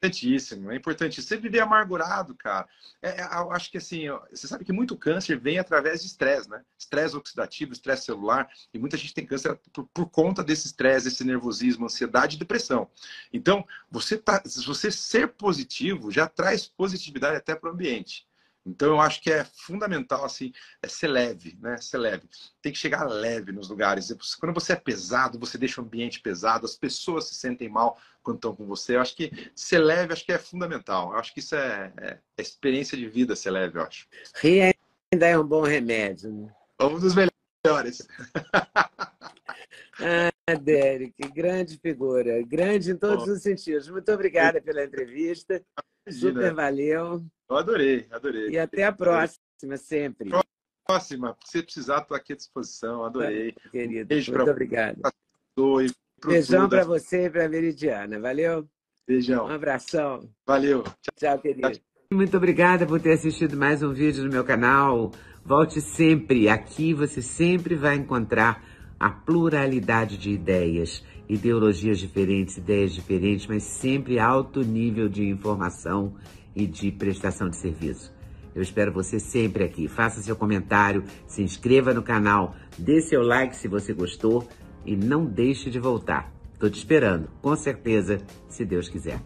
Importantíssimo, é importante. Você viver amargurado, cara. É, é, eu acho que assim, você sabe que muito câncer vem através de estresse, né? Estresse oxidativo, estresse celular, e muita gente tem câncer por, por conta desse estresse, desse nervosismo, ansiedade e depressão. Então, você tá, você ser positivo já traz positividade até para o ambiente. Então eu acho que é fundamental assim, é ser leve, né? Ser leve. Tem que chegar leve nos lugares. Quando você é pesado, você deixa o ambiente pesado, as pessoas se sentem mal quando estão com você. Eu acho que ser leve acho que é fundamental. Eu acho que isso é, é, é experiência de vida ser leve, eu acho. Rir ainda é um bom remédio. Né? Um dos melhores. ah, Derek, grande figura, grande em todos Bom. os sentidos. Muito obrigada pela entrevista. Imagina. Super valeu. Eu adorei, adorei. E até a próxima, sempre. Próxima, se precisar, estou aqui à disposição. Adorei. Querido, beijo muito obrigado. Beijão para você e para a Veridiana. Valeu? Beijão. Um abração. Valeu. Tchau, Tchau querido. Muito obrigada por ter assistido mais um vídeo no meu canal. Volte sempre. Aqui você sempre vai encontrar a pluralidade de ideias, ideologias diferentes, ideias diferentes, mas sempre alto nível de informação e de prestação de serviço. Eu espero você sempre aqui. Faça seu comentário, se inscreva no canal, dê seu like se você gostou e não deixe de voltar. Estou te esperando, com certeza, se Deus quiser.